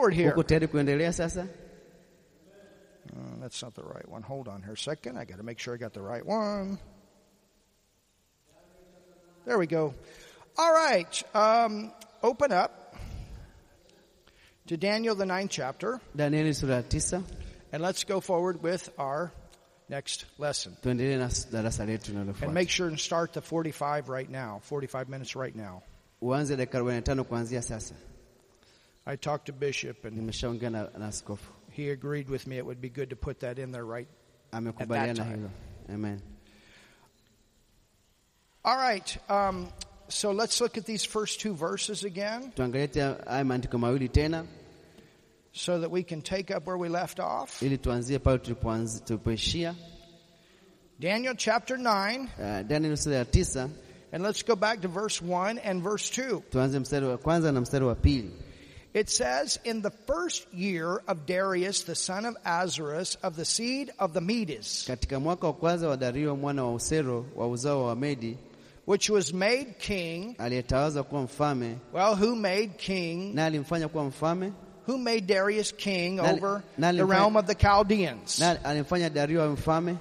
forward here? uko tayari kuendelea sasa Uh, that's not the right one. Hold on here a second. I got to make sure I got the right one. There we go. All right. Um, open up to Daniel, the ninth chapter, danieli sura tisa and let's go forward with our next lesson. tuendelee na darasa letu And make sure and start the 45 right now, 45 minutes right now. uanze dakika 45 kuanzia sasa I talked to Bishop, and nimeshaongea na, na askofu he agreed with me it would be good to put that in there right. amekubaliana time. hilo amen All right. Um, so let's look at these first two verses again tuangalie haya maandiko mawili tena so that we can take up where we left off. ili tuanzie pale tulipoanzi- tulipoishia Daniel chapter 9, uh, daniel sura ya tisa and let's go back to verse 1 and verse 2. tuanze mstari wa kwanza na mstari wa pili It says, In the first year of Darius the son of Ahasuerus of the seed of the Medes, katika mwaka wa kwanza wa dario mwana wa usero wa uzao wa medi which was made king. aliyetawazwa kuwa mfalme Well, who made king? naye alimfanya kuwa mfalme Who made Darius king over the realm of the Chaldeans? naye alimfanya dario awe mfalme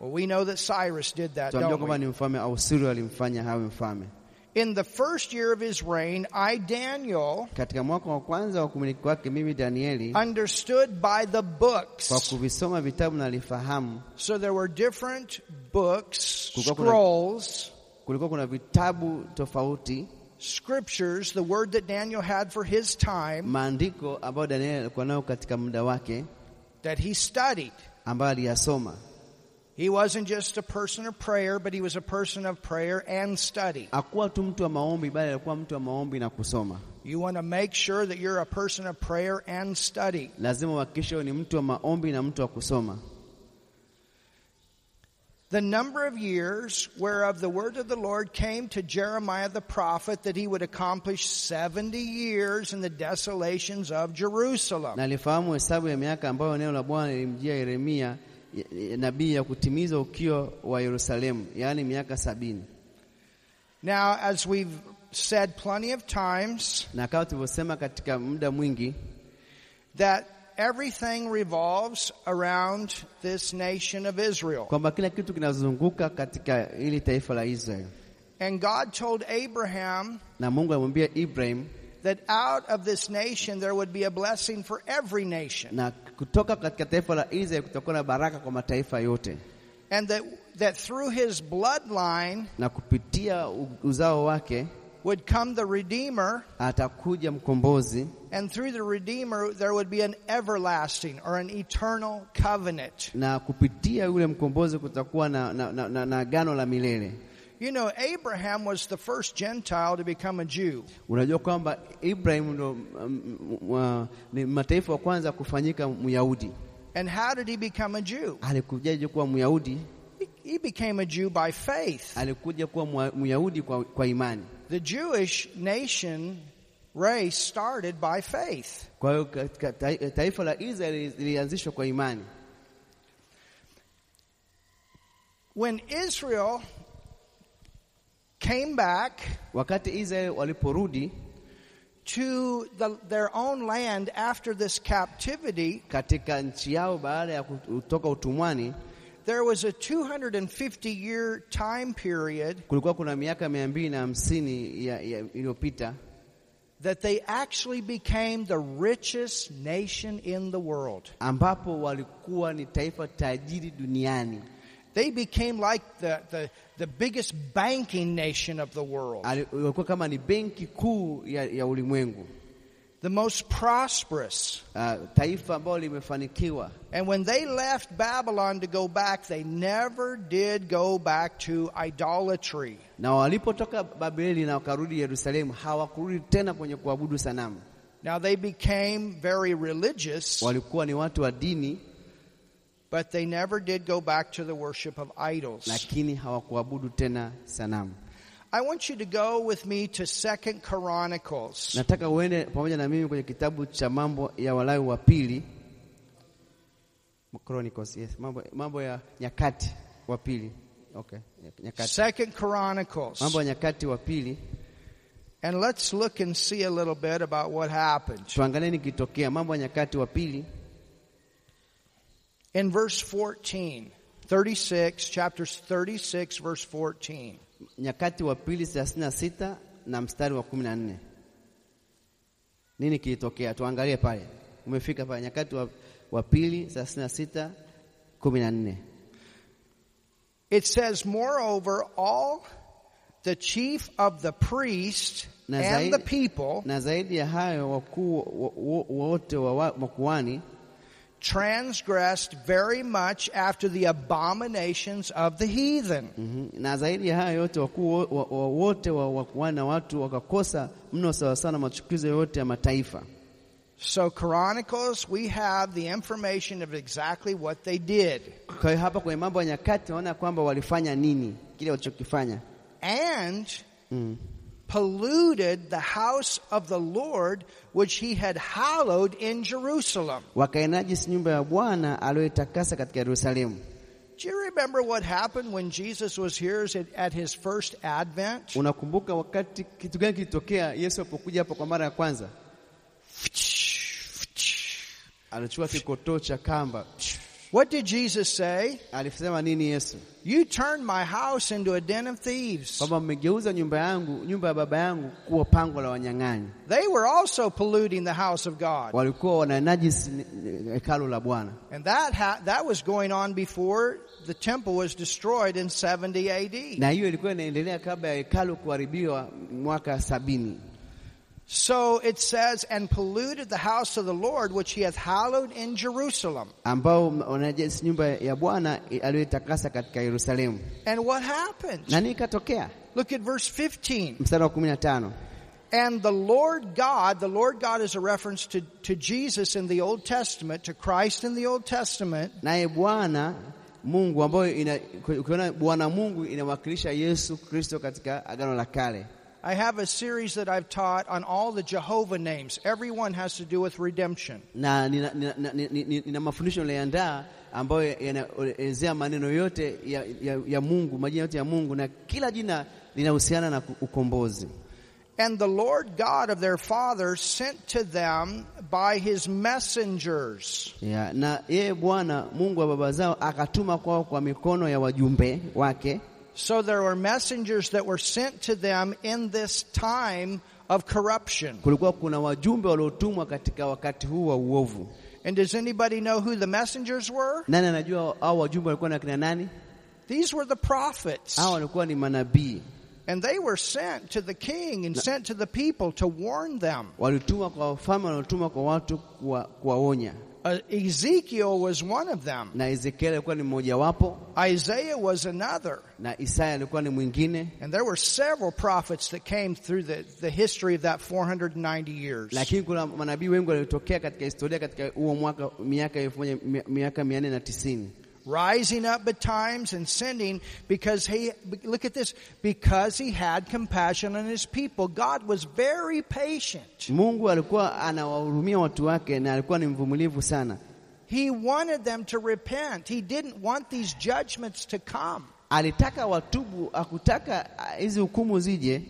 Well, we know that Cyrus did that, don't kwamba we? ni mfalme au alimfanya hawe mfalme In the first year of his reign, I, Daniel, katika mwaka wa kwanza wa kumiliki wake mimi danieli understood by the kwa books. kuvisoma vitabu nalifahamu So there were different books, scrolls, kulikuwa kuna vitabu tofauti scriptures, the word that Daniel had for his time maandiko ambayo danieli alikuwa nayo katika muda wake that he studied. ambayo aliyasoma He wasn't just a person of prayer, but he was a person of prayer and study. hakuwa tu mtu wa maombi bali alikuwa mtu wa maombi na kusoma You want to make sure that you're a person of prayer and study. lazima uhakikishe ni mtu wa maombi na mtu wa kusoma The number of years whereof the word of the Lord came to Jeremiah the prophet that he would accomplish 70 years in the desolations of Jerusalem. na alifahamu hesabu ya miaka ambayo neno la bwana lilimjia yeremia y- y- nabii ya kutimiza ukio wa yerusalemu yaani miaka sabini Now, as we've said plenty of times, na kama tulivyosema katika muda mwingi that everything revolves around this nation of Israel. kwamba kila kitu kinazunguka katika hili taifa la israeli And God told Abraham na mungu alimwambia ibrahim that out of this nation there would be a blessing for every nation. na kutoka katika taifa la israeli kutakuwa na baraka kwa mataifa yote And that, that through his bloodline na kupitia uzao wake would come the Redeemer, atakuja mkombozi and through the Redeemer there would be an everlasting or an eternal covenant. na kupitia yule mkombozi kutakuwa na, na, na, na, na agano la milele You know, Abraham was the first Gentile to become a Jew. unajua kwamba ibrahim ndo um, um, ni mataifa wa kwanza kufanyika myahudi And how did he become a Jew? alikujaje kuwa myahudi He- became a Jew by faith. alikuja kuwa mwa- myahudi kwa, kwa imani The Jewish nation race started by faith. kwa hiyo katika ta- taifa la israeli lilianzishwa kwa imani When Israel came back wakati israeli waliporudi to the, their own land after this captivity, katika nchi yao baada ya kutoka utumwani there was a 250 year time period kulikuwa kuna miaka mia mbili na hamsini ya- ya- iliyopita that they actually became the richest nation in the world. ambapo walikuwa ni taifa tajiri duniani They became like the, the, the biggest banking nation of the world, walikuwa kama ni benki kuu ya, ya ulimwengu. The most prosperous. uh, taifa ambalo limefanikiwa. And when they left Babylon to go back, they never did go back to idolatry. na walipotoka babeli na wakarudi yerusalemu hawakurudi tena kwenye kuabudu sanamu. Now they became very religious, walikuwa ni watu wa dini but they never did go back to the worship of idols. lakini hawakuabudu tena sanamu I want you to go with me to Second Chronicles. nataka uende pamoja na mimi kwenye kitabu cha mambo ya walawi wa pili Chronicles, yes. mambo, mambo ya nyakati wa pili okay. nyakati Second Chronicles. mambo ya nyakati wa pili And let's look and see a little bit about what happened. Tuangalie nikitokea Mambo ya Nyakati wa Pili In verse 14, 36, chapter 36, verse 14. Nyakati wa Pili 36 na mstari wa 14. Nini kilitokea? Tuangalie pale, umefika pale Nyakati wa, wa Pili 36 14. It says, Moreover, all the chief of the priests and the people Na zaidi ya hayo wakuu wo- wo- wote wa wa- makuhani transgressed very much after the abominations of the heathen. Mhm. na zaidi ya hayo yote wakuu wo- wa- wa- wote wa watu wakakosa mno sawasawa na machukizo yote ya mataifa. So, Chronicles, we have the information of exactly what they did. Kwa hapa kwenye Mambo ya Nyakati naona kwamba walifanya nini, kile walichokifanya And mm. Polluted the house of the Lord, which he had hallowed in Jerusalem. wakainajisi nyumba ya Bwana aliyoitakasa katika Yerusalemu. Do you remember what happened when Jesus was here at- his first advent? Unakumbuka wakati kitu gani kilitokea Yesu alipokuja hapa kwa mara ya kwanza? Alichukua kikotoo cha kamba. What did Jesus say? Alisema nini Yesu? You turned my house into a den of thieves. Kwamba mmegeuza nyumba yangu, nyumba ya baba yangu kuwa pango la wanyang'anyi. They were also polluting the house of God. Walikuwa wananajisi hekalu la Bwana, And that ha- that was going on before the temple was destroyed in 70 AD. na hiyo ilikuwa inaendelea kabla ya hekalu kuharibiwa mwaka sabini. So it says, and polluted the house of the Lord, which he hath hallowed in Jerusalem. ambao wanajisi nyumba ya Bwana aliyoitakasa katika Yerusalemu. And what happened? Na nini ikatokea? Look at verse 15. Mstari wa kumi na tano. And the Lord God, the Lord God is a reference to, to Jesus in the Old Testament, to Christ in the Old Testament. naye Bwana Mungu ambayo ukiona Bwana Mungu inawakilisha Yesu Kristo katika Agano la Kale. I have a series that I've taught on all the Jehovah names. Everyone has to do with redemption. Na nina, nina, nina, nina, nina mafundisho niliandaa ambayo yanaelezea maneno yote ya, ya, ya Mungu, majina yote ya Mungu, na kila jina linahusiana na ukombozi. And the Lord God of their fathers sent to them by his messengers. Ya, na yeye Bwana Mungu wa baba zao akatuma kwao kwa mikono ya wajumbe wake. So there were messengers that were sent to them in this time of corruption. Kulikuwa kuna wajumbe waliotumwa katika wakati huu wa uovu. And does anybody know who the messengers were? Nani anajua hao wajumbe walikuwa na kina nani? These were the prophets. Hao walikuwa ni manabii. And they were sent to the king and sent to the people to warn them. walitumwa kwa wafalme, walitumwa kwa watu kuwaonya, uh, Ezekiel was one of them. Na Ezekiel alikuwa ni mmoja wapo. Isaiah was another. Na Isaya alikuwa ni mwingine. And there were several prophets that came through the, the history of that 490 years. Lakini kuna manabii wengi walitokea katika historia katika huo mwaka miaka 1490. Rising up at times and sending because he, look at this, because he had compassion on his people. God was very patient. Mungu alikuwa anawahurumia watu wake na alikuwa ni mvumilivu sana. He wanted them to repent. He didn't want these judgments to come. Alitaka watubu, akutaka ah, hizi hukumu zije.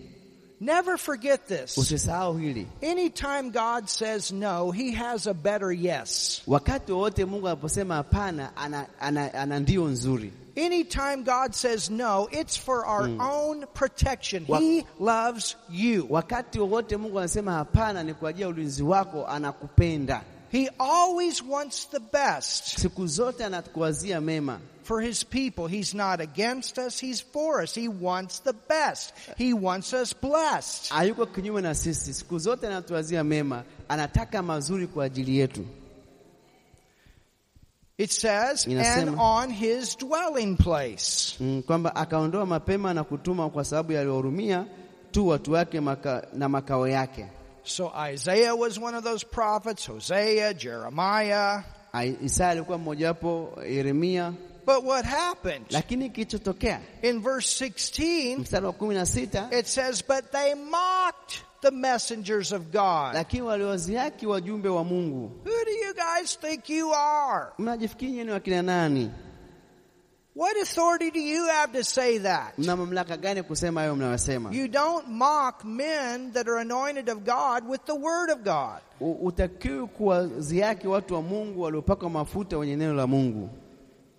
Never forget this. Usisahau hili, Anytime God says no, he has a better yes. wakati wowote Mungu anaposema hapana, ana, ana, ana ndio nzuri. Anytime God says no, it's for our hmm. own protection. He loves you. Wakati wowote Mungu anasema hapana, ni kwa ajili ya ulinzi wako, anakupenda. He always wants the best Siku zote anakuwazia mema. For his people. He's not against us, he's for us. He wants the best. He wants us blessed. Hayuko kinyume na sisi, siku zote anatuwazia mema, anataka mazuri kwa ajili yetu. It says, and on his dwelling place. Mm, kwamba akaondoa mapema na kutuma kwa sababu yaliwahurumia tu watu wake na makao yake. So Isaiah was one of those prophets, Hosea, Jeremiah. Ai- Isaya alikuwa mmojawapo, Yeremia. But what happened? Lakini kilichotokea In verse 16, mstari wa kumi na sita it says, But they mocked the messengers of God. lakini waliwaziaki ah, wajumbe wa Mungu. Who do you guys think you are? Mnajifikiri nyinyi wakina nani? What authority do you have to say that? Mna mamlaka gani kusema hayo mnayosema? You don't mock men that are anointed of God with the word of God. Utakiwi kuwaziaki watu wa Mungu waliopakwa mafuta wenye neno la Mungu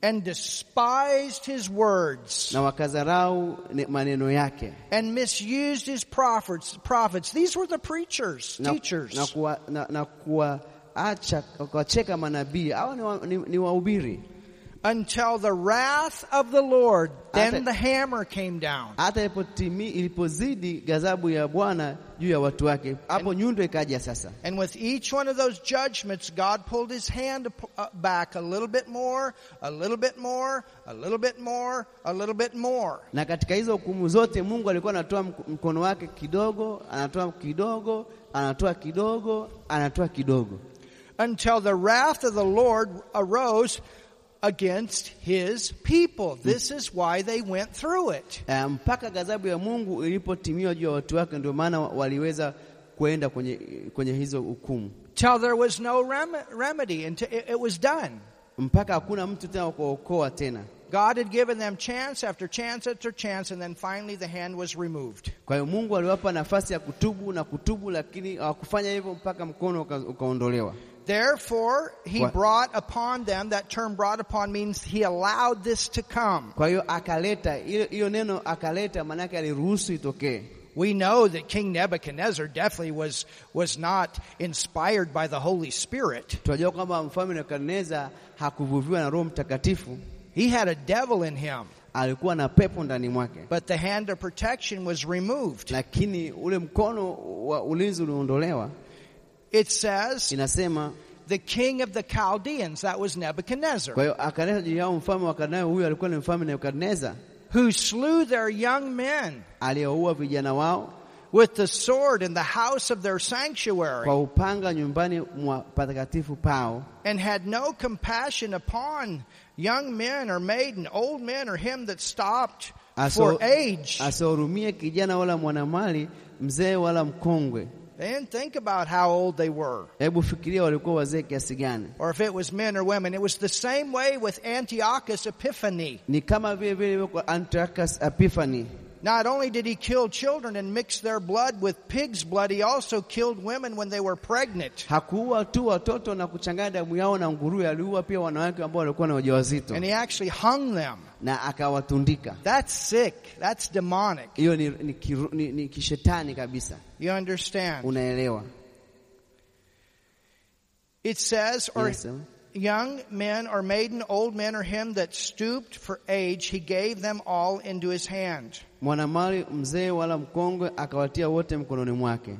And despised his words na wakadharau maneno yake and misused his prophets. Prophets. These were the preachers, na, teachers. na, kuwa, na, na kuwaacha kuwacheka manabii hawa ni, ni, ni wahubiri until the wrath of the Lord. Then Ate- the hammer came down. hata ilipotimi ilipozidi ghadhabu ya Bwana juu ya watu wake, hapo nyundo ikaja sasa. And with each one of those judgments, God pulled his hand uh, back a little bit more, a little bit more, a little bit more, a little bit more. Na katika hizo hukumu zote Mungu alikuwa anatoa mkono wake kidogo, anatoa kidogo, anatoa kidogo, anatoa kidogo, Until the wrath of the Lord arose against his people. This is why they went through it. Eh, mpaka ghadhabu ya Mungu ilipotimiwa juu ya watu wake, ndio maana waliweza kuenda kwenye, kwenye hizo hukumu, Till there was no rem- remedy, until it, it was done. mpaka hakuna mtu tena kuokoa tena. God had given them chance after chance after chance, and then finally the hand was removed. Kwa hiyo Mungu aliwapa nafasi ya kutubu na kutubu, lakini hawakufanya hivyo mpaka mkono uka- ukaondolewa. Therefore, he brought upon them, that term brought upon means he allowed this to come. Kwa hiyo akaleta hiyo hiyo neno akaleta, maanake aliruhusu itokee. We know that King Nebuchadnezzar definitely was, was not inspired by the Holy Spirit. Tunajua kwamba mfalme Nebukadneza hakuvuviwa na Roho Mtakatifu, He had a devil in him, alikuwa na pepo ndani mwake, but the hand of protection was removed. lakini ule mkono wa ulinzi uliondolewa. It says, Inasema the king of the Chaldeans, that was kwa Nebuchadnezzar, hiyo akaleta mfalme wa Kanaani. Huyu alikuwa ni mfalme Nebukadneza who slew their young men aliyeua vijana wao with the sword in the house of their sanctuary. kwa upanga nyumbani mwa patakatifu pao, and had no compassion upon young men or maiden, old men or him that stopped Aso- for age. asihurumie kijana wala mwanamali, mzee wala mkongwe. They didn't think about how old they were, Hebu fikiria walikuwa wazee kiasi gani? or if it was men or women. It was the same way with Antiochus Epiphanes. Ni kama vile vile kwa Antiochus Epiphanes. Not only did he kill children and mix their blood with pig's blood, he also killed women when they were pregnant. Hakuua tu watoto na kuchanganya damu yao na nguruwe, aliua pia wanawake ambao walikuwa na wajawazito And he actually hung them. na akawatundika. That's sick. That's demonic. Hiyo ni, ni, ni, ni kishetani kabisa, You understand? unaelewa? It says, or Inasema, young men or maiden, old men or him that stooped for age, he gave them all into his hand. mwanamali mzee wala mkongwe akawatia wote mkononi mwake,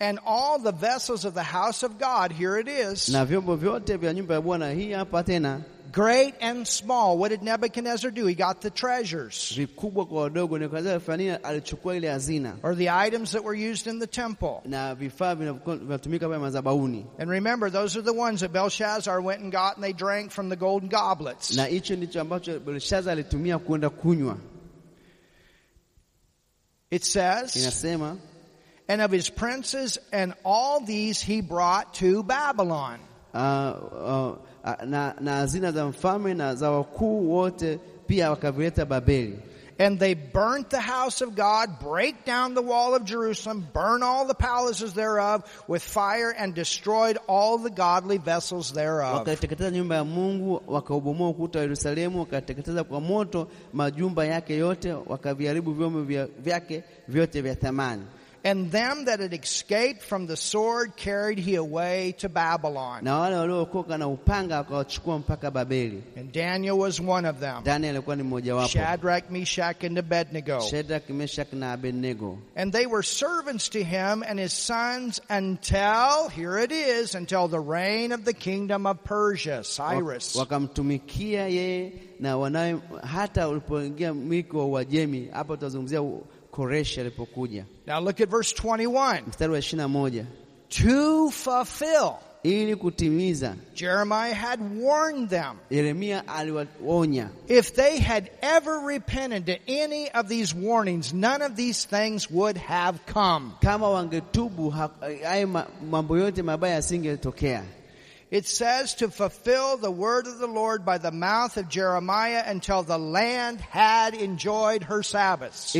And all the vessels of the house of God, here it is, na vyombo vyote vya nyumba ya Bwana. Hii hapa tena, great and small. What did Nebuchadnezzar do? He got the treasures, vikubwa kwa wadogo. Nebukadneza alifanya? Alichukua ile hazina or the items that were used in the temple. na vifaa vinavyokuwa- vinatumika pale madhabahuni, And remember, those are the ones that Belshazzar went and got and they drank from the golden goblets. na hicho ndicho ambacho Belshaza alitumia kwenda kunywa. It says, Inasema and of his princes, and all these he brought to Babylon. uh, uh, na, na hazina za mfalme na za wakuu wote pia wakavileta Babeli. And they burnt the house of God, break down the wall of Jerusalem, burn all the palaces thereof with fire, and destroyed all the godly vessels thereof. Wakaiteketeza nyumba ya Mungu, wakaubomoa ukuta wa Yerusalemu, wakateketeza kwa moto majumba yake yote, wakaviharibu vyombo vyake vyote vya thamani. And them that had escaped from the sword carried he away to Babylon. Na wale waliookoka na upanga wakawachukua mpaka Babeli. And Daniel was one of them. Daniel alikuwa ni mmojawapo, Shadrach, Meshach, and Abednego. Shadrach, Meshach na Abednego. And they were servants to him and his sons until, here it is, until the reign of the kingdom of Persia, Cyrus. wakamtumikia yeye na wanawe hata ulipoingia miliki wa Uajemi. Hapa tutazungumzia Koreshi alipokuja, Now look at verse 21. mstari wa ishirini na moja To fulfill, ili kutimiza. Jeremiah had warned them. Yeremia aliwaonya If they had ever repented to any of these warnings, none of these things would have come. kama wangetubu, ha- haya ma- mambo yote mabaya yasingetokea. It says to fulfill the word of the Lord by the mouth of Jeremiah until the land had enjoyed her Sabbaths.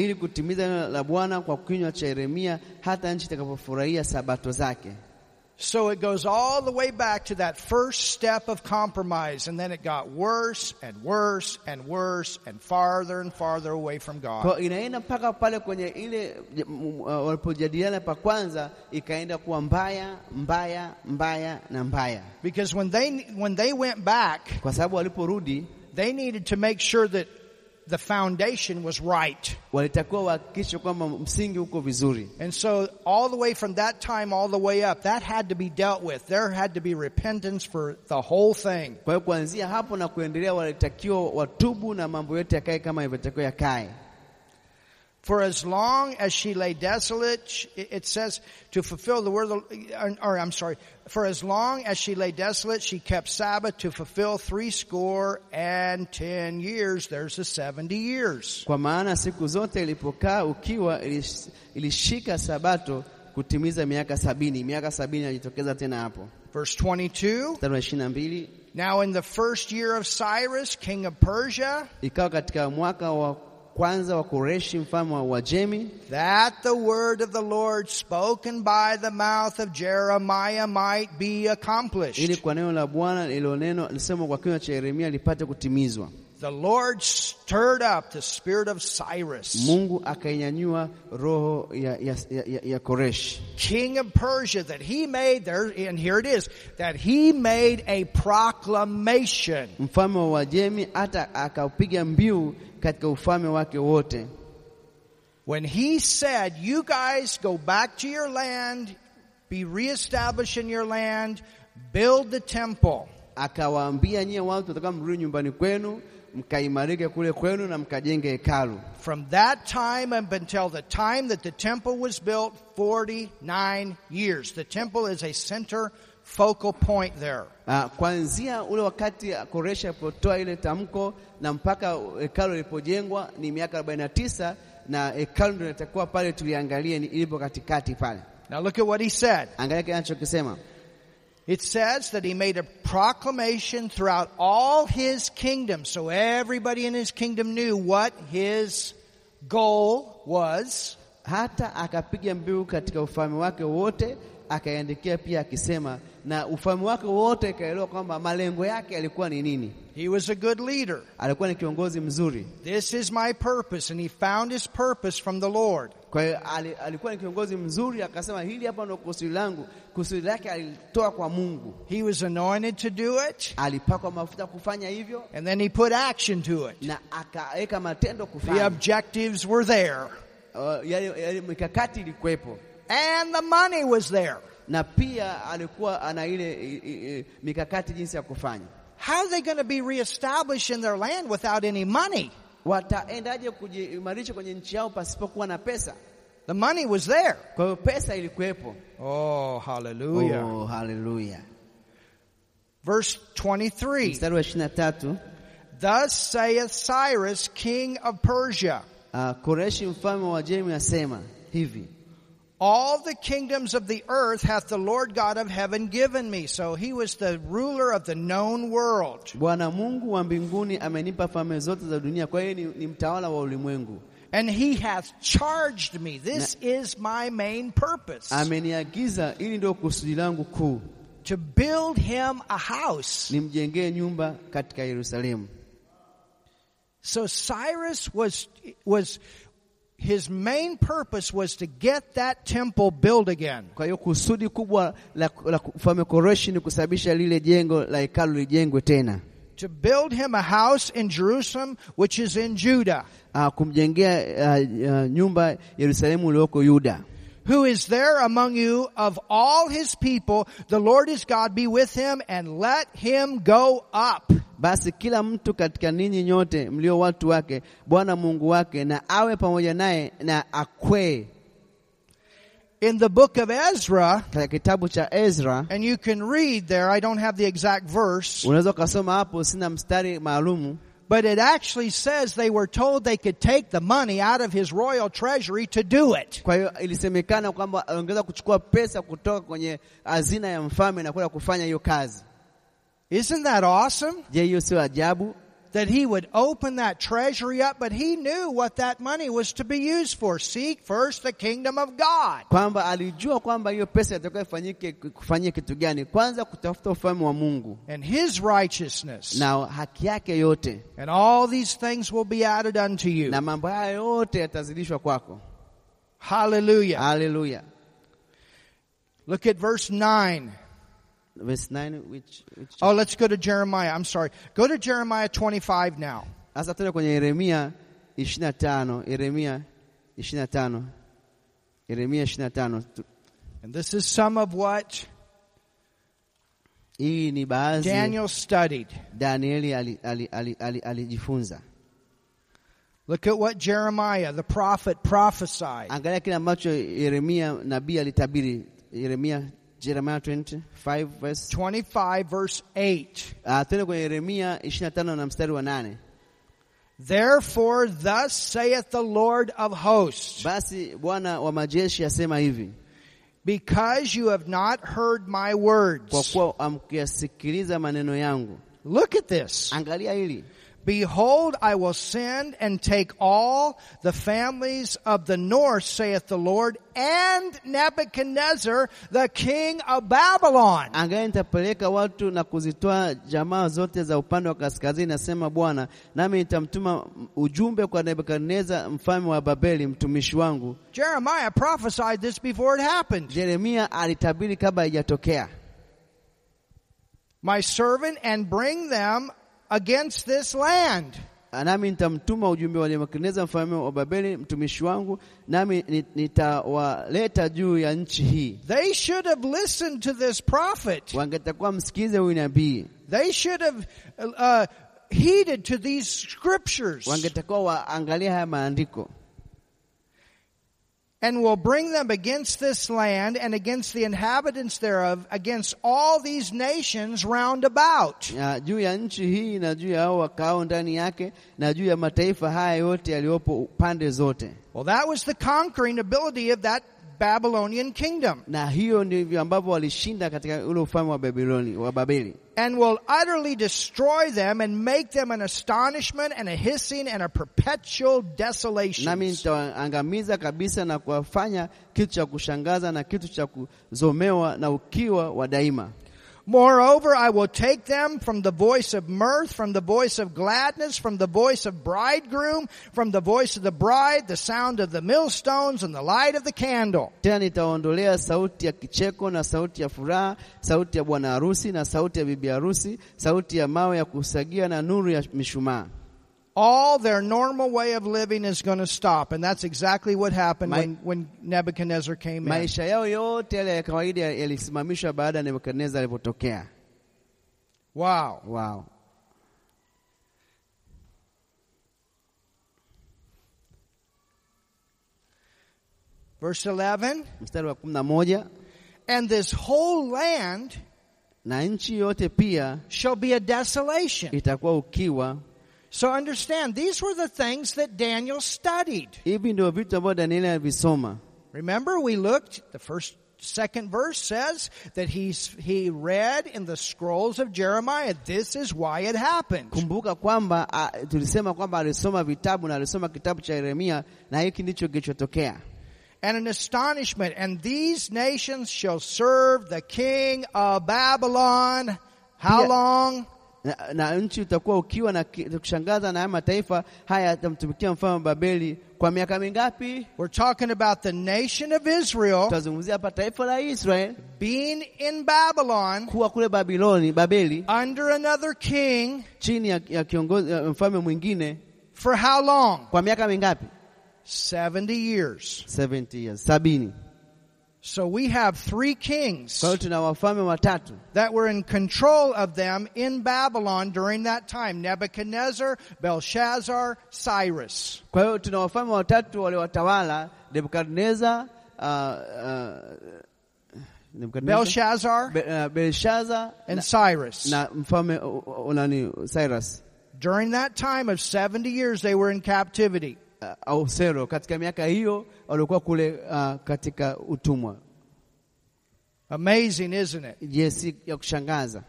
So it goes all the way back to that first step of compromise, and then it got worse and worse and worse and farther and farther away from God. Kwa inaenda mpaka pale kwenye ile uh, walipojadiliana pa kwanza, ikaenda kuwa mbaya mbaya mbaya na mbaya, Because when they when they went back, kwa sababu waliporudi they needed to make sure that the foundation was right. walitakiwa wahakikishe kwamba msingi uko vizuri. And so all the way from that time all the way up, that had to be dealt with. There had to be repentance for the whole thing. Kwa hiyo kuanzia hapo na kuendelea, walitakiwa watubu na mambo yote yakae kama ilivyotakiwa yakae. For as long as she lay desolate, it says to fulfill the word, of the, uh, or, or I'm sorry, for as long as she lay desolate, she kept Sabbath to fulfill three score and ten years. There's the 70 years. Kwa maana siku zote ilipokaa ukiwa ilishika sabato kutimiza miaka sabini. Miaka sabini tena hapo, Verse 22. mstari wa ishirini na mbili. Now in the first year of Cyrus, king of Persia, Ikawa katika mwaka wa kwanza wa Koreshi mfalme wa Uajemi, that the word of the Lord spoken by the mouth of Jeremiah might be ili accomplished. kwa neno la Bwana lililonenwa lisema kwa kinywa cha Yeremia lipate kutimizwa. The Lord stirred up the spirit of Cyrus, Mungu akainyanyua roho ya, ya, ya, ya, Koreshi king of Persia, that he made there, and here it is, that he made a proclamation. mfalme wa hata akaupiga mbiu katika ufalme wake wote, When he said, you guys go back to your land, be reestablished in your land, build the temple. akawaambia nyie watu mrudi nyumbani kwenu mkaimarike kule kwenu na mkajenge hekalu. From that time up until the time that the temple was built, 49 years. The temple is a center focal point there. Uh, kuanzia ule wakati Koreshi alipotoa ile tamko na mpaka hekalu lilipojengwa ni miaka 49 na hekalu ndio pale tuliangalie ilipo katikati pale. Now look at what he said. Angalia kile anachokisema. It says that he made a proclamation throughout all his kingdom. So everybody in his kingdom knew what his goal was. Hata akapiga mbiu katika ufalme wake wote, akaiandikia pia akisema, na ufalme wake wote kwamba malengo yake yalikuwa ni nini. He was a good leader. Alikuwa ni kiongozi mzuri, This is my purpose. And he found his purpose from the Lord. Kwa hiyo ali- alikuwa ni kiongozi mzuri, akasema hili hapa ndo kusudi langu. Kusudi lake alitoa kwa Mungu, He was anointed to do it. alipakwa mafuta kufanya hivyo And then he put action to it. na akaweka matendo The objectives were there. Uh, yale, mikakati ilikuwepo And the money was there. na pia alikuwa ana ile mikakati jinsi ya kufanya. How are they going to be reestablished in their land without any money? Wataendaje kujiimarisha kwenye nchi yao pasipokuwa na pesa? The money was there. Kwa hiyo pesa ilikuwepo. Oh, hallelujah. Oh, haleluya. Verse 23. Mstari wa ishirini na tatu Thus saith Cyrus, king of Persia, uh, Koreshi mfalme wa asema hivi All the kingdoms of the earth hath the Lord God of heaven given me. So he was the ruler of the known world. Bwana Mungu wa mbinguni amenipa falme zote za dunia, kwa hiyo ni, ni mtawala wa ulimwengu. And he hath charged me. This is my main purpose. Ameniagiza, ili ndio kusudi langu kuu, to build him a house. nimjengee nyumba katika Yerusalemu. So Cyrus was, was, his main purpose was to get that temple built again. Kwa hiyo kusudi kubwa la, Koreshi ni kusababisha lile jengo la hekalu lijengwe tena, To build him a house in Jerusalem, which is in Judah, uh, kumjengea uh, uh, nyumba Yerusalemu ulioko Yuda. who is there among you of all his people. The Lord his God be with him and let him go up. Basi kila mtu katika ninyi nyote mlio watu wake, Bwana Mungu wake na awe pamoja naye na akwee. In the book of Ezra, kitabu cha Ezra and you can read there, I don't have the exact verse, unaweza hapo, sina mstari maalumu, but it actually says they were told they could take the money out of his royal treasury to do it. Kwa hiyo ilisemekana kwamba aliongeza kuchukua pesa kutoka kwenye hazina ya mfalme na kwenda kufanya hiyo kazi. Isn't that awesome? Je, hiyo sio ajabu? That he would open that treasury up, but he knew what that money was to be used for. Seek first the kingdom of God. Kwamba alijua kwamba hiyo pesa itakuwa ifanyike kufanyia kitu gani? Kwanza kutafuta ufalme wa Mungu and his righteousness. na haki yake yote, And all these things will be added unto you. na mambo haya yote yatazidishwa kwako. Hallelujah. Haleluya. Look at verse 9. Verse 9 which, which Oh, let's go to Jeremiah. I'm sorry. Go to Jeremiah 25 now. Sasa tena kwenye Yeremia 25, Yeremia 25. Yeremia 25. And this is some of what Hii ni baadhi Daniel studied. Danieli alijifunza ali, ali, ali, alijifunza. Look at what Jeremiah, the prophet, prophesied. Angalia kile ambacho Yeremia nabii alitabiri. Yeremia Jeremiah 25 verse 25 verse 8. uh, tena kwenye Yeremia 25 na mstari wa nane. Therefore thus saith the Lord of hosts, Basi Bwana wa majeshi asema hivi, because you have not heard my kwa words. kuwa amkuyasikiliza maneno yangu. Look at this. Angalia hili Behold, I will send and take all the families of the north, saith the Lord, and Nebuchadnezzar, the king of Babylon. Angalia nitapeleka watu na kuzitoa jamaa zote za upande wa kaskazini, nasema Bwana, nami nitamtuma ujumbe kwa Nebukadneza mfalme wa Babeli, mtumishi wangu. Jeremiah prophesied this before it happened. Yeremia alitabiri kabla haijatokea, My servant, and bring them against this land. nami nitamtuma ujumbe wa Nebukadneza mfalme wa Babeli, mtumishi wangu, nami ni- nitawaleta juu ya nchi hii. They should have listened to this prophet. Wangetakuwa msikize huyu nabii, They should have uh, heeded to these scriptures. wangetakuwa waangalia haya maandiko. And will bring them against this land and against the inhabitants thereof, against all these nations round about. ya, juu ya nchi hii na juu ya hao wakao ndani yake na juu ya mataifa haya yote yaliyopo pande zote. Well, that was the conquering ability of that Babylonian kingdom. Na hiyo ndivyo ambavyo walishinda katika ule ufalme wa Babiloni wa Babeli, And will utterly destroy them and make them an astonishment and a hissing and a perpetual desolation. nami nitawaangamiza kabisa na kuwafanya kitu cha kushangaza na kitu cha kuzomewa na ukiwa wa daima. Moreover, I will take them from the voice of mirth, from the voice of gladness, from the voice of bridegroom, from the voice of the bride, the sound of the millstones, and the light of the candle. Tena nitaondolea sauti ya kicheko na sauti ya furaha, sauti ya bwana harusi na sauti ya bibi harusi, sauti ya mawe ya kusagia na nuru ya mishumaa. All their normal way of living is going to stop. And that's exactly what happened My- when, when Nebuchadnezzar came in. maisha yao yote yale ya kawaida yalisimamishwa baada ya Nebukadneza alipotokea. Wow. Wow. Verse 11. Mstari wa kumi na moja And this whole land na nchi yote pia shall be a desolation. itakuwa ukiwa. So understand, these were the things that Daniel studied. Hivi ndio vitu ambavyo Danieli alivisoma. Remember, we looked, the first, second verse says that he's, he read in the scrolls of Jeremiah, this is why it happened. Kumbuka kwamba a, tulisema kwamba alisoma vitabu na alisoma kitabu cha Yeremia na hiki ndicho kilichotokea. And an astonishment, and these nations shall serve the king of Babylon. How Yeah. long? Na, na nchi utakuwa ukiwa na kushangaza, na mataifa haya yatamtumikia mfalme wa Babeli kwa miaka mingapi? We're talking about the nation of Israel hapa taifa la Israeli being in Babylon kuwa kule Babiloni, Babeli under another king chini ya, ya kiongozi mfalme mwingine for how long? kwa miaka mingapi? 70 years. 70 years, sabini. So we have three kings Kwa tuna wafalme watatu that were in control of them in Babylon during that time. Nebuchadnezzar, Belshazzar, Cyrus. Kwa hiyo tuna wafalme watatu waliowatawala Nebukadneza, uh, uh, Nebukadneza, Belshazzar Be, uh, Belshaza and na, Cyrus. na mfalme uh, uh, nani Cyrus During that time of 70 years they were in captivity. Uh, au Sero. Katika miaka hiyo walikuwa kule uh, katika utumwa. Amazing, isn't it? Je, si ya kushangaza?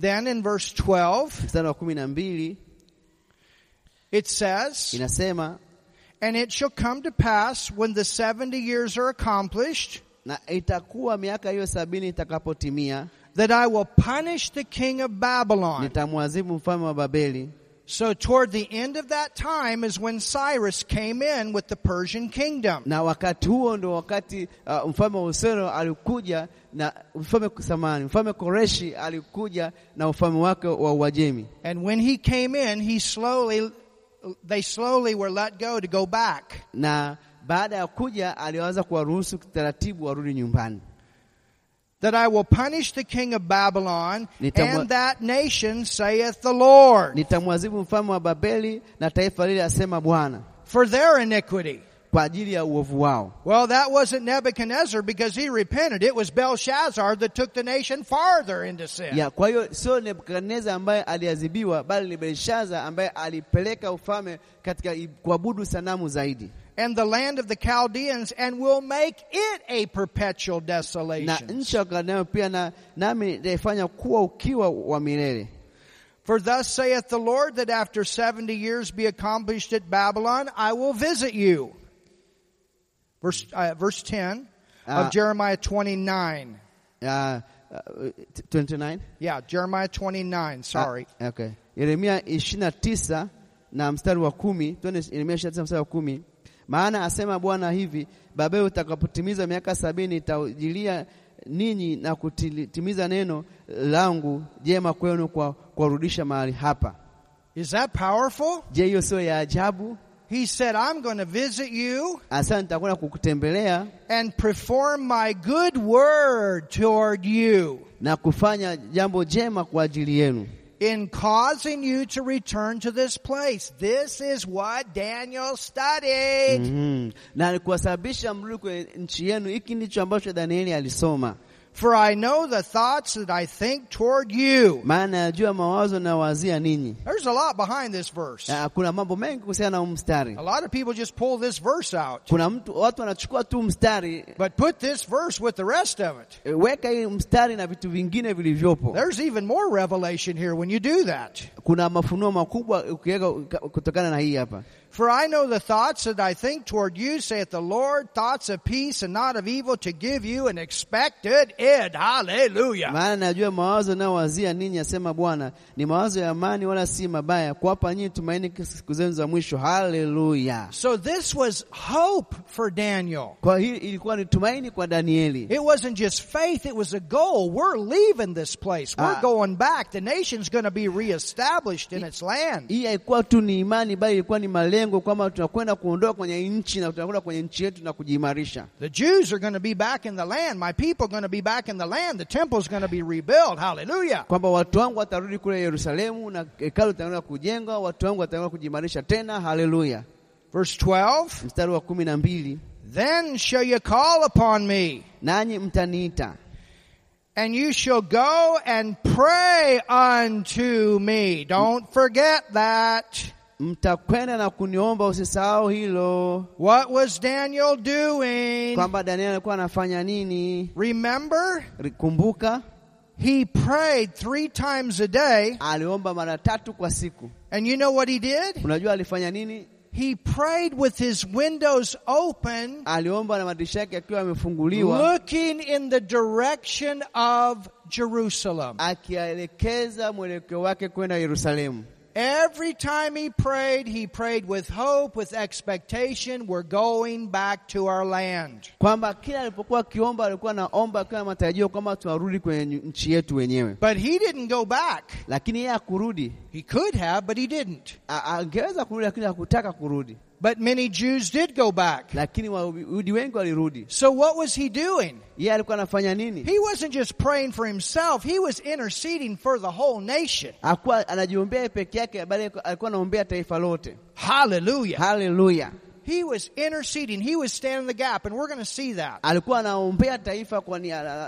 Then in verse 12, mstari wa kumi na mbili it says, inasema And it shall come to pass when the 70 years are accomplished na itakuwa miaka hiyo sabini itakapotimia that I will punish the king of Babylon. nitamwazibu mfalme wa Babeli. So toward the end of that time is when Cyrus came in with the Persian kingdom. Na wakati huo ndo wakati uh, mfalme alikuja na mfalme samani, mfalme Koreshi alikuja na ufalme wake wa Uajemi. And when he came in, he slowly, they slowly were let go to go back. Na baada ya kuja alianza kuwaruhusu taratibu warudi nyumbani. That I will punish the king of Babylon and that nation, saith the Lord, Nitamwazibu mfalme wa Babeli na taifa lile, asema Bwana, for their iniquity. kwa ajili ya uovu wao. Well, that wasn't Nebuchadnezzar because he repented. It was Belshazzar that took the nation farther into sin. Ya, kwa hiyo sio Nebukadneza ambaye aliadhibiwa, bali ni Belshaza ambaye alipeleka ufalme katika i- kuabudu sanamu zaidi, And the land of the Chaldeans and will make it a perpetual na desolation. nchi ya pia na nami nitaifanya kuwa ukiwa wa milele. For thus saith the Lord that after seventy years be accomplished at Babylon, I will visit you. Verse, uh, verse 10 Ah. of Jeremiah 29. Ya, uh, 29 Yeah, Jeremiah 29, sorry. Ah, okay. Yeremia 29 na mstari wa kumi. Twende Yeremia 29 mstari wa kumi. Maana asema Bwana hivi, Babeli utakapotimiza miaka sabini itajilia ninyi na kutimiza neno langu jema kwenu kwa kuwarudisha mahali hapa. Is that powerful? Je, hiyo sio ya ajabu? He said, I'm going to visit you Asa nitakwenda kukutembelea and perform my good word toward you na kufanya jambo jema kwa ajili yenu, in causing you to return to this place. This is what Daniel studied. Mhm. alisoma. For I know the thoughts that I think toward you. maana yajua mawazo na ninyi. There's a lot behind this verse. Kuna mambo mengi kuhusiana na mstari. A lot of people just pull this verse out. Kuna mtu watu wanachukua tu mstari, But put this verse with the rest of it. weka hii mstari na vitu vingine vilivyopo. There's even more revelation here when you do that. Kuna mafunuo makubwa ukiweka kutokana na hii hapa. For I know the thoughts that I think toward you, saith the Lord, thoughts of peace and not of evil, to give you an expected end. Hallelujah. Maana najua mawazo nao wazia ninyi, asema Bwana, ni mawazo ya amani, wala si mabaya, kuwapa nyinyi tumaini siku zenu za mwisho. Haleluya! So this was hope for Daniel. Kwa hii ilikuwa ni tumaini kwa Danieli. It wasn't just faith, it was a goal. We're leaving this place. We're Ah. going back. The nation's going to be reestablished in its land. Hii haikuwa tu ni imani, bali ilikuwa ni malengo kwamba tunakwenda kuondoka kwenye nchi na tunakwenda kwenye nchi yetu na kujiimarisha. The Jews are going to be back in the land. My people are going to be back in the land. The temple is going to be rebuilt. Hallelujah. kwamba watu wangu watarudi kule Yerusalemu na hekalu litaendelea kujengwa, watu wangu wataendelea kujimarisha tena. Haleluya! Verse 12. Mstari wa kumi na mbili, Then shall you call upon me, nanyi mtaniita and you shall go and pray unto me. Don't forget that. Mtakwenda na kuniomba, usisahau hilo, What was Daniel doing? kwamba Danieli alikuwa anafanya nini. Remember? Kumbuka He prayed three times a day, aliomba mara tatu kwa siku. and you know what he did? Unajua alifanya nini? He prayed with his windows open, Aliomba na madirisha yake akiwa yamefunguliwa, looking in the direction of Jerusalem. akielekeza mwelekeo wake kwenda Yerusalemu. Every time he prayed, he prayed with hope, with expectation. We're going back to our land. kwamba kila alipokuwa akiomba alikuwa anaomba akiwa matarajio kwamba tunarudi kwenye nchi yetu wenyewe, But he didn't go back. lakini yeye hakurudi. He could have, but he didn't. Angeweza kurudi, lakini hakutaka kurudi. But many Jews did go back. Lakini Wayahudi wengi walirudi. So what was he doing? Yeye alikuwa anafanya nini? He wasn't just praying for himself, he was interceding for the whole nation. Hakuwa anajiombea peke yake, bali alikuwa anaombea taifa lote. Hallelujah. Haleluya! He was interceding, he was standing the gap, and we're going to see that. Alikuwa anaombea taifa,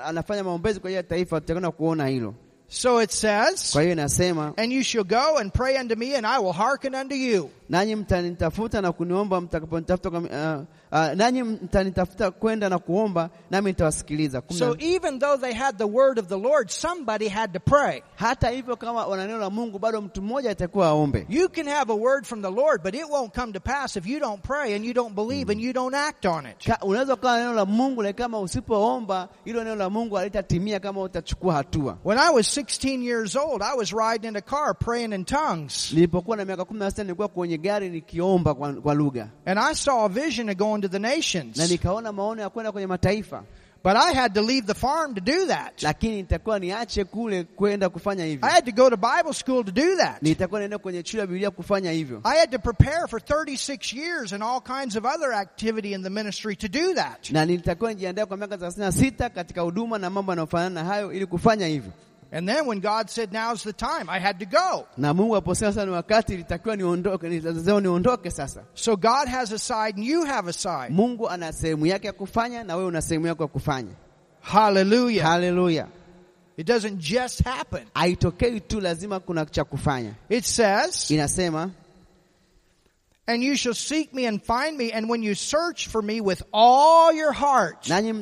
anafanya maombezi kwa ajili ya taifa. Tutakwenda kuona hilo. So it says, Kwa hiyo inasema And you shall go and pray unto me, and I will hearken unto you. nanyi mtanitafuta na kuniomba mtakaponitafuta uh, uh, nanyi mtanitafuta kwenda na kuomba nami nitawasikiliza. So even though they had the word of the Lord, somebody had to pray. hata hivyo kama wana neno la Mungu bado mtu mmoja atakuwa aombe. You can have a word from the Lord, but it won't come to pass if you don't pray and you don't believe and you don't act on it. Unaweza na neno la Mungu lakini kama usipoomba hilo neno la Mungu halitatimia kama utachukua hatua. When I was 16 years old, I was riding in a car praying in tongues. Nilipokuwa na miaka kumi na sita nilikuwa kwenye gari nikiomba kwa lugha And I saw a vision of going to the na nations. nikaona maono ya kwenda kwenye mataifa, But I had to leave the farm to do that. lakini nitakuwa niache kule kwenda kufanya hivyo. I had to go to Bible school to do that. Nitakuwa naenda kwenye shule ya Biblia kufanya hivyo. I had to prepare for 36 years and all kinds of other activity in the ministry to do that. na nijiandae kwa miaka thelathini na sita katika huduma na mambo yanayofanana na hayo ili kufanya hivyo. And then when God said, now's the time, I had to go. Na Mungu aposema sasa ni wakati, ilitakiwa niondoke, nilazima niondoke sasa. So God has a side and you have a side. Mungu ana sehemu yake ya kufanya na wewe una sehemu yako ya kufanya. Hallelujah. Haleluya! It doesn't just happen. Haitokei tu, lazima kuna cha kufanya. It says, Inasema and you shall seek me and find me, and when you search for me with all your heart. nanyi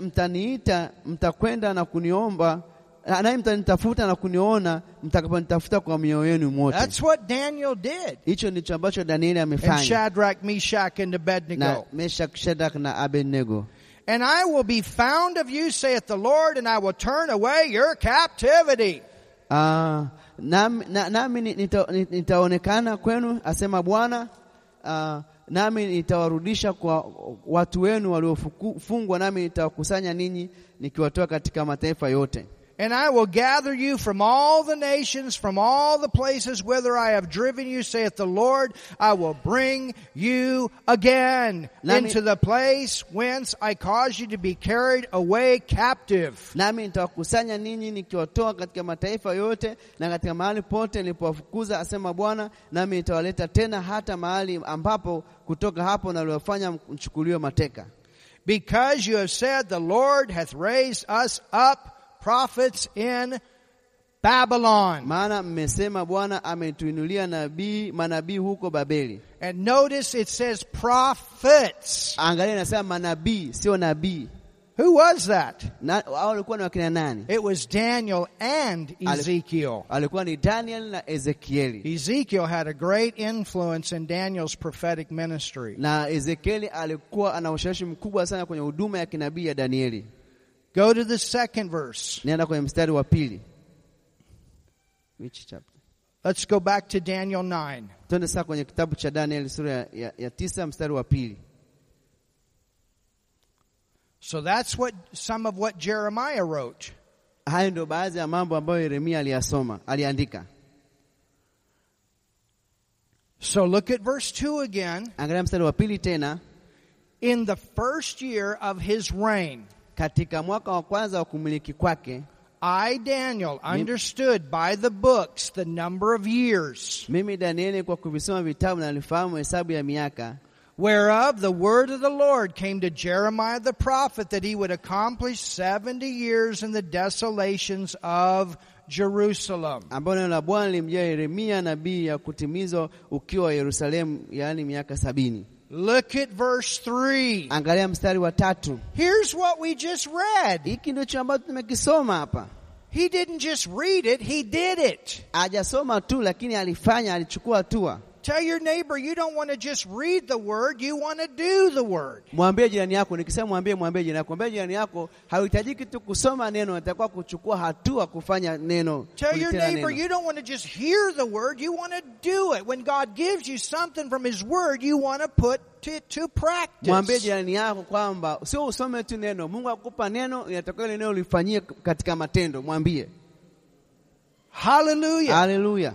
mtaniita mtakwenda na kuniomba na- nanyi mtanitafuta na kuniona mtakaponitafuta kwa mioyo yenu mote. That's what Daniel did. Hicho ndicho ambacho Danieli And Shadrach, Meshach, and na Abednego. Shadrach na Abednego. And I will be found of you, saith the Lord, and I will turn away your captivity. Ah, nami na, nami ni- nita, ni- nitaonekana kwenu, asema Bwana. Ah, nami nitawarudisha kwa watu wenu waliofungwa, nami nitawakusanya ninyi nikiwatoa katika mataifa yote. And I will gather you from all the nations, from all the places whither I have driven you, saith the Lord. I will bring you again Nami- into the place whence I caused you to be carried away captive. Nami nitawakusanya ninyi nikiwatoa katika mataifa yote na katika mahali pote nilipowafukuza, asema Bwana, nami nitawaleta tena hata mahali ambapo kutoka hapo naliwafanya mchukuliwe mateka. Because you have said, The Lord hath raised us up prophets in Babylon. Maana mmesema Bwana ametuinulia nabii manabii huko Babeli. And notice it says prophets. Angalia, inasema manabii, sio nabii. Who was that? Na walikuwa ni wakina nani? It was Daniel and Ezekiel. Walikuwa ni Daniel na Ezekieli, Ezekiel had a great influence in Daniel's prophetic ministry. na Ezekieli alikuwa ana ushawishi mkubwa sana kwenye huduma ya kinabii ya Danieli. Go to the second verse. Nenda kwenye mstari wa pili. Which chapter? Let's go back to Daniel 9. Twende sasa kwenye kitabu cha Daniel sura ya, ya, tisa mstari wa pili. So that's what some of what Jeremiah wrote. Hayo ndio baadhi ya mambo ambayo Yeremia aliyasoma, aliandika. So look at verse 2 again. Angalia mstari wa pili tena. In the first year of his reign, Katika mwaka wa kwanza wa kumiliki kwake, I, Daniel, understood by the books the number of years, mimi Danieli kwa kuvisoma vitabu na nilifahamu hesabu ya miaka whereof the word of the Lord came to Jeremiah the prophet that he would accomplish 70 years in the desolations of Jerusalem. ambayo neno la Bwana Yeremia nabii ya kutimizwa ukiwa Yerusalemu, yaani miaka sabini. Look at verse 3. Angalia mstari wa tatu. Here's what we just read. Hiki ndicho ambacho tumekisoma hapa. He didn't just read it, he did it. Hajasoma tu, lakini alifanya, alichukua hatua. Tell your neighbor you don't want to just read the word, you want to do the word. Mwambie jirani yako, nikisema mwambie, mwambie jirani yako, mwambie jirani yako, hauhitajiki tu kusoma neno, natakiwa kuchukua hatua kufanya neno, Tell your neighbor you don't want to just hear the word, you want to do it. When God gives you something from his word, you want to put it to Mwambie practice. jirani yako kwamba sio usome tu neno. Mungu akupa neno, inatakiwa neno lifanyie katika matendo. Mwambie Hallelujah. haleluya.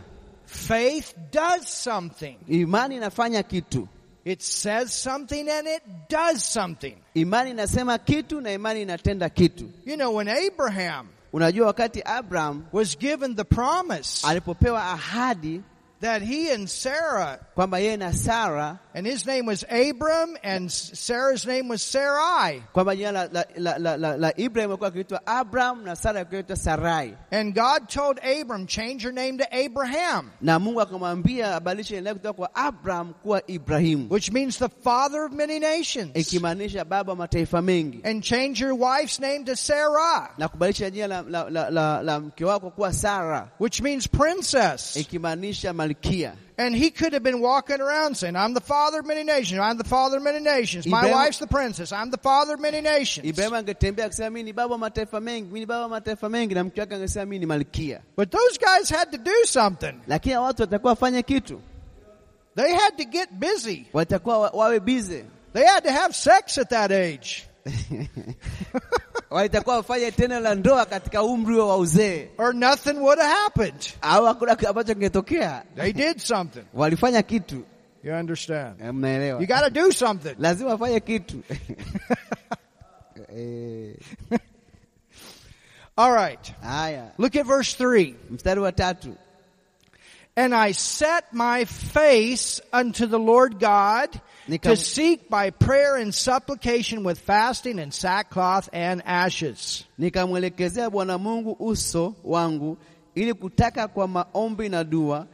Faith does something. Imani inafanya kitu, It says something and it does something. imani inasema kitu na imani inatenda kitu. You know, when Abraham Unajua, wakati Abraham was given the promise alipopewa ahadi that he and Sarah kwamba yeye na Sara And his name was Abram, and Sarah's name was Sarai. jina la, la, la, la, Ibrahim alikuwa akiitwa Abraham na Sara alikuwa akiitwa Sarai, And God told Abram, change your name to Abraham, na Mungu akamwambia abadilishe jina lake kutoka kwa kuwa Ibrahimu, which means the father of many nations. ikimaanisha baba wa mataifa mengi, And change your wife's name to Sarah, na kubadilisha jina la, la, la, la, la mke wako kuwa Sara, which means princess. ikimaanisha malkia. And he could have been walking around saying, I'm the father of many nations. I'm the father of many nations. My wife's the princess. I'm the father of many nations. Ibrahimu angetembea akisema mimi ni baba wa mataifa mengi, mimi ni baba wa mataifa mengi, na mke wake angesema mimi ni malkia. But those guys had to do something. Lakini hao watu watakuwa wafanye kitu, They had to get busy. watakuwa wawe bize, They had to have sex at that age. watakuwa wafanye tendo la ndoa katika umri wa uzee, Or nothing would have happened. au hakuna ambacho kingetokea. They did something. Walifanya kitu, You understand? Mnaelewa? You gotta do something. Lazima wafanye kitu Eh, All right. Haya, Look at verse 3. mstari wa tatu. And I set my face unto the Lord God to seek by prayer and supplication with fasting and sackcloth and ashes. Nikamwelekezea Bwana Mungu uso wangu ili kutaka kwa maombi na dua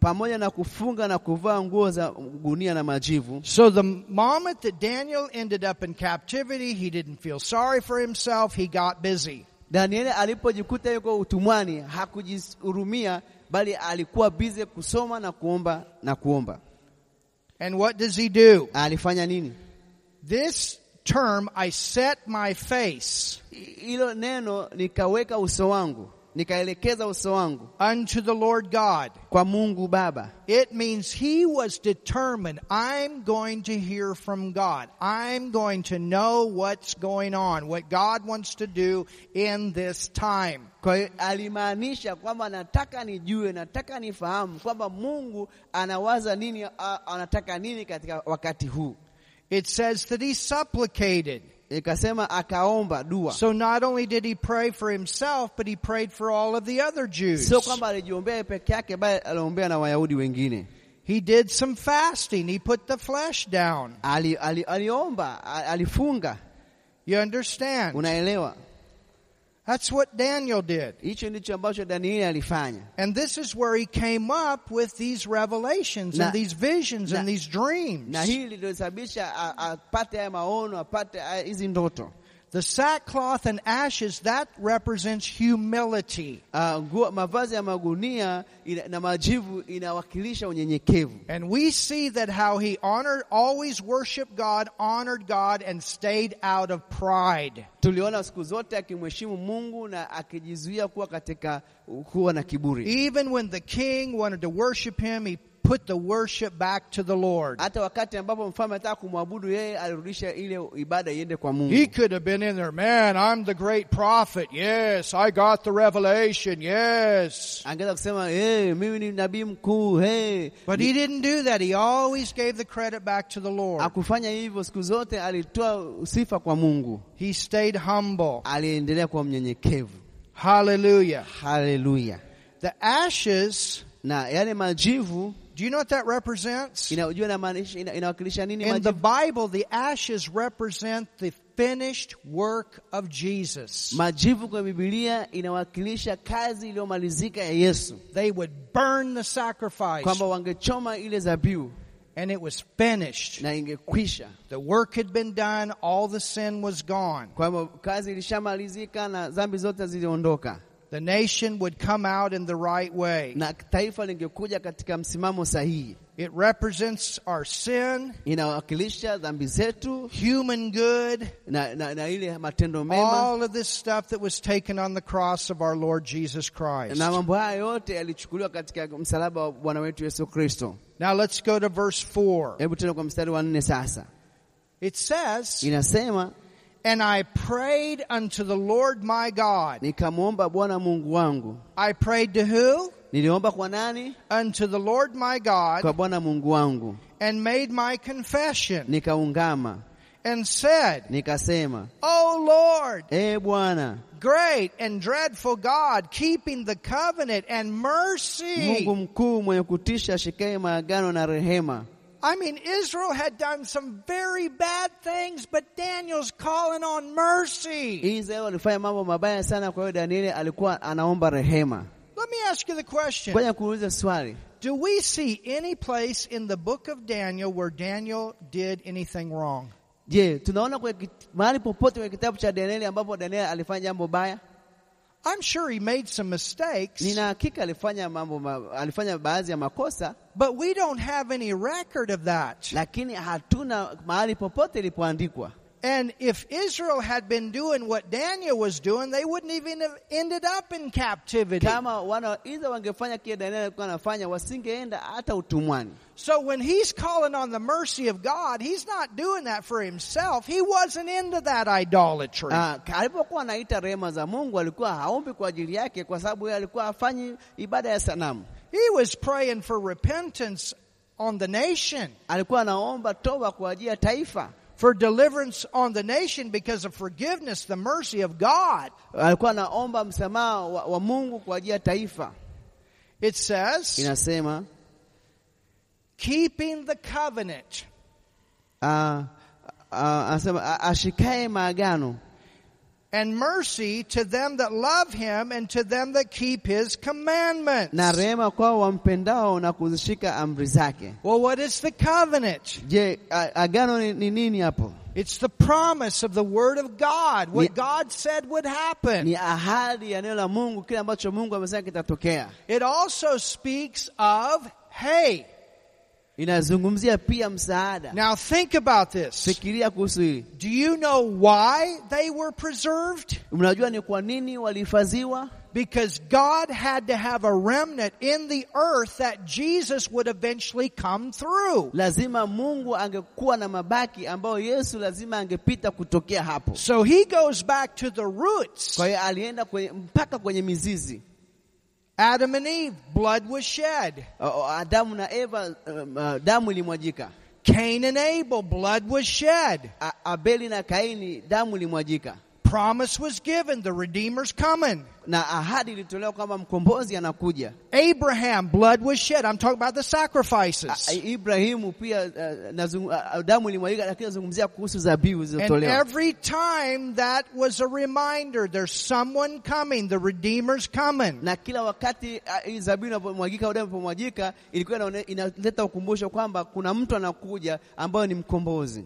pamoja na kufunga na kuvaa nguo za gunia na majivu. So the moment that Daniel ended up in captivity, he didn't feel sorry for himself. He got busy. Danieli alipojikuta yuko utumwani hakujihurumia, bali alikuwa bize kusoma na kuomba na kuomba. And what does he do? Alifanya nini? This term, I set my face Hilo neno nikaweka uso wangu, nikaelekeza uso wangu unto the Lord God. kwa Mungu Baba. It means he was determined, I'm going to hear from God. I'm going to know what's going on, what God wants to do in this time. Kwa hiyo alimaanisha kwamba nataka nijue, nataka nifahamu kwamba Mungu anawaza nini, anataka nini katika wakati huu. It says that he supplicated. Ikasema akaomba dua, So not only did he pray for himself, but he prayed for all of the other Jews. sio kwamba alijiombea peke yake, bali aliombea na Wayahudi wengine. He did some fasting. He put the flesh down. Ali, ali, aliomba, alifunga. You understand? Unaelewa, That's what Daniel did. hicho ndicho ambacho Danieli alifanya, And this is where he came up with these revelations Na- and these visions and these dreams. na hili lilisababisha a- apate haya maono, apate hizi ndoto. The sackcloth and ashes, that represents humility. Ah, mavazi ya magunia ina, na majivu inawakilisha unyenyekevu. And we see that how he honored, always worshiped God, honored God, and stayed out of pride. Tuliona siku zote akimheshimu Mungu na akijizuia kuwa katika kuwa na kiburi. Even when the king wanted to worship him, he put the worship back to the Lord. Hata wakati ambapo mfalme anataka kumwabudu yeye, alirudisha ile ibada iende kwa Mungu. He could have been in there, man, I'm the great prophet. Yes, I got the revelation. Yes. Angeweza kusema hey, mimi ni nabii mkuu hey. But he didn't do that. He always gave the credit back to the Lord. Akufanya hivyo siku zote, alitoa sifa kwa Mungu, He stayed humble. aliendelea kuwa mnyenyekevu. Hallelujah. Haleluya! The ashes, Na yale majivu do you know what that represents? inajua inamaanisha ina, inawakilisha nini? In the Bible, the ashes represent the finished work of Jesus. majivu kwa Biblia inawakilisha kazi iliyomalizika ya Yesu, They would burn the sacrifice kwamba wangechoma ile zabihu and it was finished. na ingekwisha, The work had been done, all the sin was gone. kwamba kazi ilishamalizika na dhambi zote ziliondoka, The nation would come out in the right way. na taifa lingekuja katika msimamo sahihi. It represents our sin, Inawakilisha dhambi zetu human good, na, na, na ile matendo mema all of this stuff that was taken on the cross of our Lord Jesus Christ. na mambo haya yote yalichukuliwa katika msalaba wa Bwana wetu Yesu Kristo. Now let's go to verse 4. Hebu tena kwa mstari wa nne sasa, It says, inasema And I prayed unto the Lord my God. nikamwomba Bwana Mungu wangu. I prayed to who? Niliomba kwa nani? Unto the Lord my Kwa God, Bwana Mungu wangu, and made my confession, nikaungama and said, nikasema, O Lord, Bwana great and dreadful God, keeping the covenant and mercy. Mungu mkuu mwenye kutisha, shikaye maagano na rehema, I mean, Israel had done some very bad things, but Daniel's calling on mercy. Israeli walifanya mambo mabaya sana, kwa hiyo Danieli alikuwa anaomba rehema. Let me ask you the question. Ngoja kuuliza swali, Do we see any place in the book of Daniel where Daniel did anything wrong? je, tunaona mahali popote kwenye kitabu cha Danieli ambapo Danieli alifanya jambo baya? I'm sure he made some mistakes, Nina hakika alifanya mambo alifanya baadhi ya makosa, but we don't have any record of that. lakini hatuna mahali popote ilipoandikwa. And if Israel had been doing what Daniel was doing, they wouldn't even have ended up in captivity. Kama wana wa wangefanya kile Danieli alikuwa anafanya, wasingeenda hata utumwani. So when he's calling on the mercy of God, he's not doing that for himself. He wasn't into that idolatry. Ah, alipokuwa anaita rehema za Mungu alikuwa haombi kwa ajili yake, kwa sababu yeye alikuwa hafanyi ibada ya sanamu. He was praying for repentance on the nation, Alikuwa anaomba toba kwa ajili ya taifa, for deliverance on the nation because of forgiveness, the mercy of God. alikuwa anaomba msamaha wa, wa Mungu kwa ajili ya taifa. It says, Inasema keeping the covenant. ah, ah, ashikae maagano and mercy to them that love him and to them that keep his commandments. na rehema kwao wampendao na kuzishika amri zake. Well, what is the covenant? Je, agano ni, ni nini hapo? It's the promise of the word of God, what God said would happen. Ni ahadi ya neno la Mungu, kile ambacho Mungu amesema kitatokea. It also speaks of, hey, Inazungumzia pia msaada. now think about this. Fikiria kuhusu hili. Do you know why they were preserved? Mnajua ni kwa nini walihifadhiwa? Because God had to have a remnant in the earth that Jesus would eventually come through. Lazima Mungu angekuwa na mabaki ambayo Yesu lazima angepita kutokea hapo. So he goes back to the roots. Kwa hiyo alienda mpaka kwenye mizizi. Adam and Eve, blood was shed. O- o- Adamu na Eva, um, uh, damu ilimwajika. Cain and Abel, blood was shed. Abeli na Kaini, damu ilimwajika, Promise was given, the Redeemer's coming. na ahadi ilitolewa kwamba mkombozi anakuja. Abraham, blood was shed. I'm talking about the sacrifices. Ibrahimu pia uh, uh, damu ilimwagika, lakini nazungumzia kuhusu zabihu And zilizotolewa. every time that was a reminder, there's someone coming, the Redeemer's coming. Na kila wakati uh, zabihu inapomwagika damu inapomwagika, ilikuwa inaleta ukumbusho kwamba kuna mtu anakuja ambayo ni mkombozi.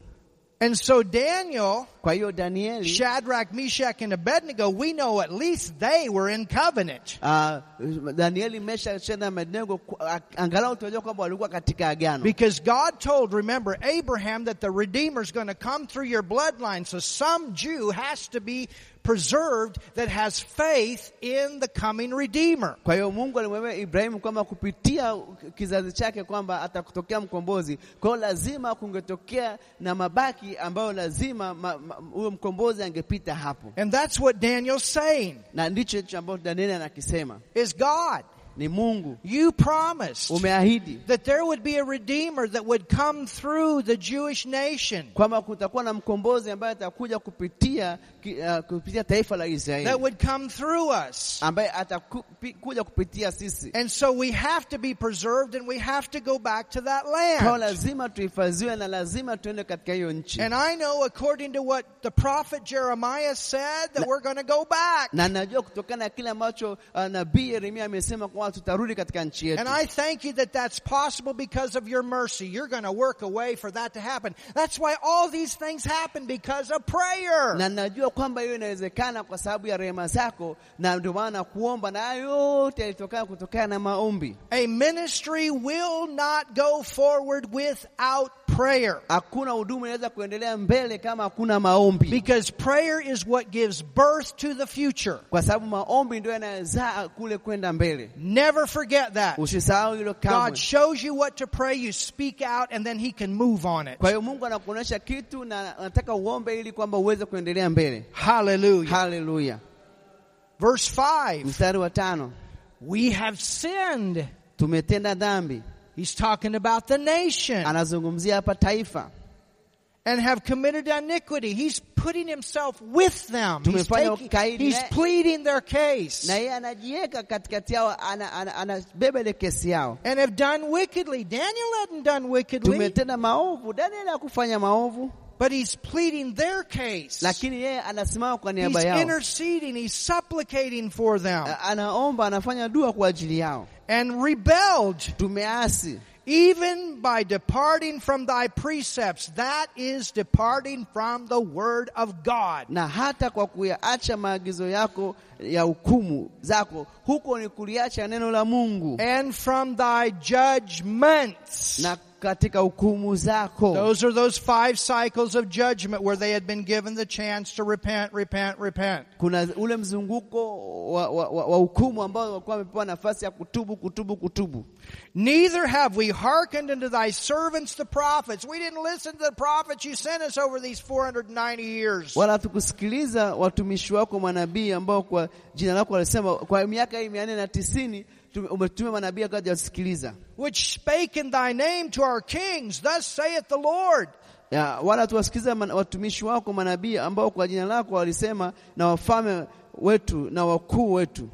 And so Daniel, Kwa hiyo Danieli Shadrach, Meshach, and Abednego, we know at least they were in covenant. uh, Danieli, Mesha, Shadraka Abednego ku- a- angalau tunajua kwamba walikuwa katika agano. Because God told, remember, Abraham that the Redeemer is going to come through your bloodline. So some Jew has to be preserved that has faith in the coming Redeemer. Kwa hiyo Mungu alimwambia Ibrahimu kwamba kupitia kizazi chake kwamba atakutokea mkombozi. Kwa hiyo lazima kungetokea na mabaki ambayo lazima ma- ma- huyo mkombozi angepita hapo, And that's what Daniel's saying na ndicho ambacho Danieli anakisema is God, ni Mungu you promised umeahidi that there would be a Redeemer that would come through the Jewish nation kwamba kutakuwa na mkombozi ambaye atakuja kupitia uh, kupitia taifa la that would come through us. ambaye atakuja kupitia sisi. And so we have to be preserved and we have to go back to that Kwa land. lazima tuhifadhiwe na lazima tuende katika hiyo nchi. And I know according to what the prophet Jeremiah said that we're going to go back. na najua kutokana na kile ambacho uh, nabii Yeremia amesema tutarudi katika nchi yetu, And I thank you that that's possible because of your mercy. You're going to work a way for that to happen. That's why all these things happen because of prayer. na najua kwamba hiyo inawezekana kwa sababu ya rehema zako, na ndio maana kuomba na yote yalitokana kutokana na maombi. A ministry will not go forward without prayer. Hakuna huduma inaweza kuendelea mbele kama hakuna maombi, Because prayer is what gives birth to the future. kwa sababu maombi ndio yanazaa kule kwenda mbele. Never forget that. Usisahau God shows you what to pray, you speak out, and then He can move on it. Kwa hiyo Mungu anakuonyesha kitu na anataka uombe ili kwamba uweze kuendelea mbele. Hallelujah. Haleluya. Verse 5 Mstari wa tano, We have sinned. tumetenda dhambi. He's talking about the nation. Anazungumzia hapa taifa and have committed iniquity. He's putting himself with them. He's, taking, he's pleading their case. and have done wickedly. Daniel hadn't done wickedly, Tumetenda maovu, Danieli hakufanya maovu, but he's pleading their case. lakini yeye anasimama kwa He's niaba yao, interceding, he's supplicating for them, A- anaomba, anafanya dua kwa ajili yao. and rebelled Tumeasi even by departing from thy precepts. That is departing from the word of God. na hata kwa kuyaacha maagizo yako ya hukumu zako, huko ni kuliacha neno la Mungu And from thy judgments. na katika hukumu zako. Those are those five cycles of judgment where they had been given the chance to repent, repent, repent. Kuna ule mzunguko wa hukumu ambao walikuwa wamepewa nafasi ya kutubu, kutubu, kutubu. Neither have we hearkened unto thy servants the prophets. We didn't listen to the prophets you sent us over these 490 years. Wala tukusikiliza watumishi wako manabii ambao kwa jina lako walisema kwa miaka hii 490 which spake in thy name to our kings, thus saith the Lord. Na wetu na wetu.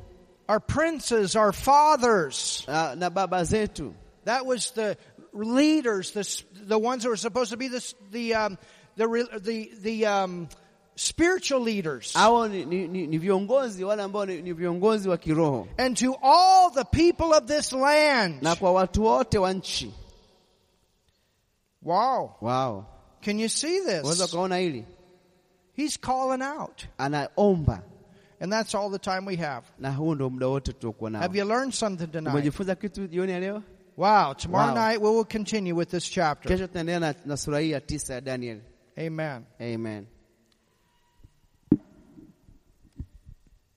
Our princes, our fathers. Na. That was the leaders, the, the ones who were supposed to be the, the, um, the, the, the um, spiritual leaders. hao ni, ni, ni, ni viongozi wale ambao ni, ni viongozi wa kiroho And to all the people of this land. na kwa watu wote wa nchi Wow. wao Can you see this? hili He's calling out. anaomba And that's all the time we have. na huu ndio muda wote tuliokuwa nao Have you learned something tonight? umejifunza kitu jioni leo Wow. Tomorrow Wow. night we will continue with this chapter. kesho tunaendelea na, na sura hii ya tisa ya daniel Amen. amen